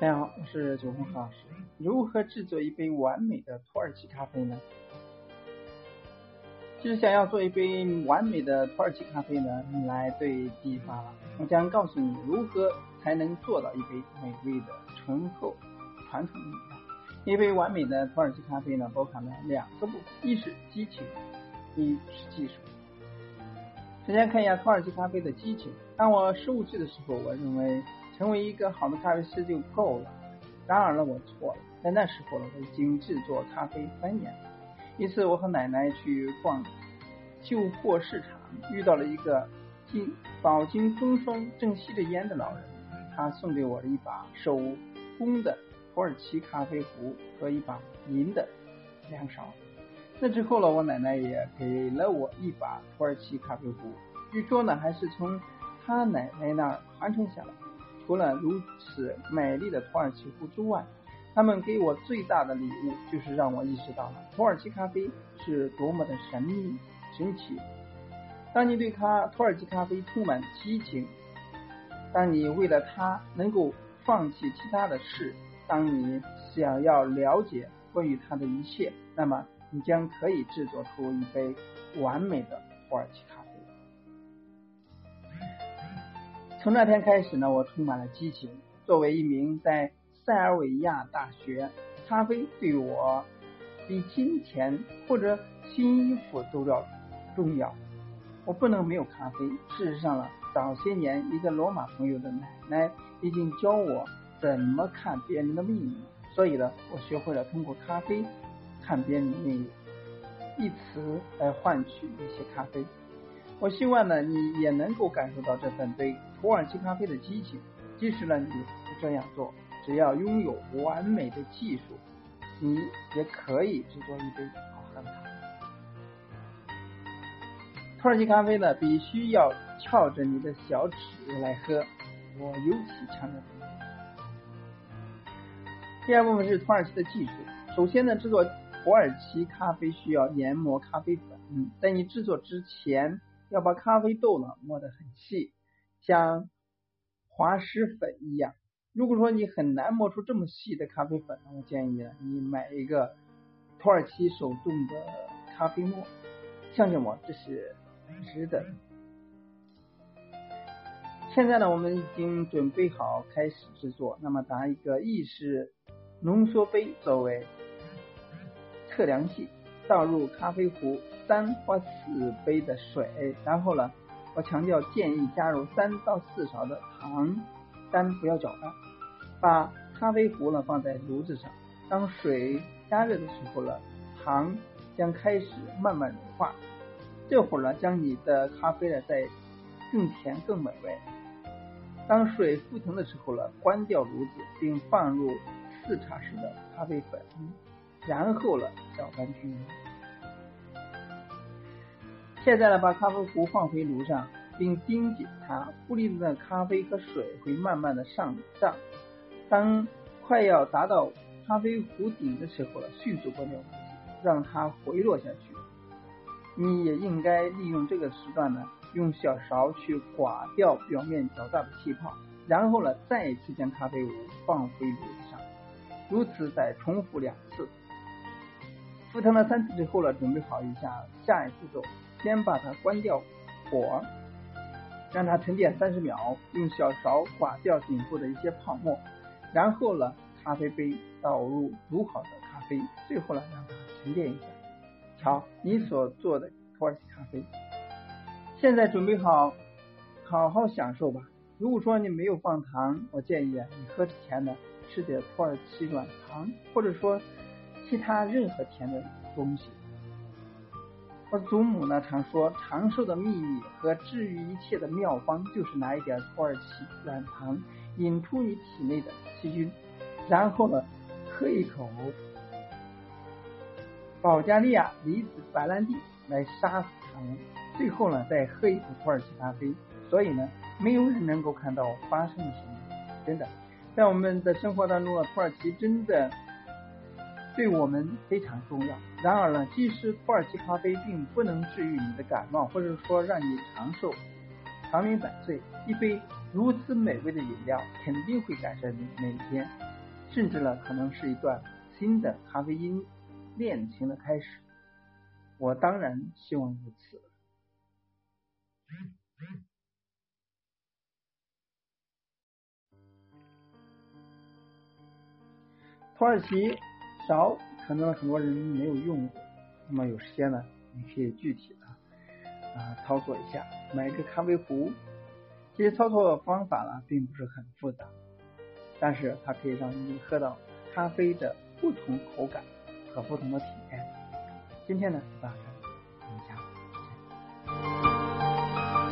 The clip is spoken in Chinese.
大家好，我是九红老师。如何制作一杯完美的土耳其咖啡呢？其实想要做一杯完美的土耳其咖啡呢，你来对地方了。我将告诉你如何才能做到一杯美味的醇厚传统。一杯完美的土耳其咖啡呢，包含了两个部分：一是激情，一是技术。首先看一下土耳其咖啡的激情。当我十五岁的时候，我认为。成为一个好的咖啡师就够了。然而呢，我错了。在那时候呢，我已经制作咖啡三年。一次，我和奶奶去逛旧货市场，遇到了一个经饱经风霜、正吸着烟的老人。他送给我了一把手工的土耳其咖啡壶和一把银的量勺。那之后呢，我奶奶也给了我一把土耳其咖啡壶，据说呢，还是从他奶奶那儿传承下来。除了如此美丽的土耳其壶之外，他们给我最大的礼物就是让我意识到了土耳其咖啡是多么的神秘神奇。当你对咖土耳其咖啡充满激情，当你为了它能够放弃其他的事，当你想要了解关于它的一切，那么你将可以制作出一杯完美的土耳其咖啡。从那天开始呢，我充满了激情。作为一名在塞尔维亚大学，咖啡对我比金钱或者新衣服都要重要。我不能没有咖啡。事实上呢，早些年一个罗马朋友的奶奶已经教我怎么看别人的命运，所以呢，我学会了通过咖啡看别人的命运，以此来换取一些咖啡。我希望呢，你也能够感受到这份对土耳其咖啡的激情。即使呢，你不这样做，只要拥有完美的技术，你也可以制作一杯好喝的咖啡。土耳其咖啡呢，必须要翘着你的小指来喝，我尤其强调。第二部分是土耳其的技术。首先呢，制作土耳其咖啡需要研磨咖啡粉，嗯在你制作之前。要把咖啡豆呢磨得很细，像滑石粉一样。如果说你很难磨出这么细的咖啡粉，我建议你买一个土耳其手动的咖啡磨，相信我，这是值得。现在呢，我们已经准备好开始制作。那么，拿一个意式浓缩杯作为测量器，倒入咖啡壶。三或四杯的水，然后呢，我强调建议加入三到四勺的糖，但不要搅拌。把咖啡壶呢放在炉子上，当水加热的时候呢，糖将开始慢慢融化。这会儿呢，将你的咖啡呢再更甜更美味。当水沸腾的时候呢，关掉炉子，并放入四茶匙的咖啡粉，然后呢搅拌均匀。现在呢，把咖啡壶放回炉上，并盯紧它，壶里的咖啡和水会慢慢的上涨。当快要达到咖啡壶顶的时候了，迅速关掉壶，让它回落下去。你也应该利用这个时段呢，用小勺去刮掉表面较大的气泡，然后呢，再一次将咖啡壶放回炉子上，如此再重复两次。沸腾了三次之后呢，准备好一下下一步骤。先把它关掉火，让它沉淀三十秒，用小勺刮掉顶部的一些泡沫，然后呢，咖啡杯倒入煮好的咖啡，最后呢，让它沉淀一下。瞧，你所做的土耳其咖啡，现在准备好，好好享受吧。如果说你没有放糖，我建议，你喝之前呢，吃点土耳其软糖，或者说其他任何甜的东西。我祖母呢常说，长寿的秘密和治愈一切的妙方，就是拿一点土耳其软糖，引出你体内的细菌，然后呢，喝一口保加利亚离子白兰地来杀死他们，最后呢，再喝一口土耳其咖啡。所以呢，没有人能够看到发生了什么，真的，在我们的生活当中啊，土耳其真的对我们非常重要。然而呢，即使土耳其咖啡并不能治愈你的感冒，或者说让你长寿、长命百岁，一杯如此美味的饮料肯定会改善你每天，甚至呢，可能是一段新的咖啡因恋情的开始。我当然希望如此。土耳其勺可能很多人没有用过，那么有时间呢，你可以具体的啊操作一下，买一个咖啡壶。这些操作方法呢，并不是很复杂，但是它可以让你喝到咖啡的不同口感和不同的体验。今天呢，大家。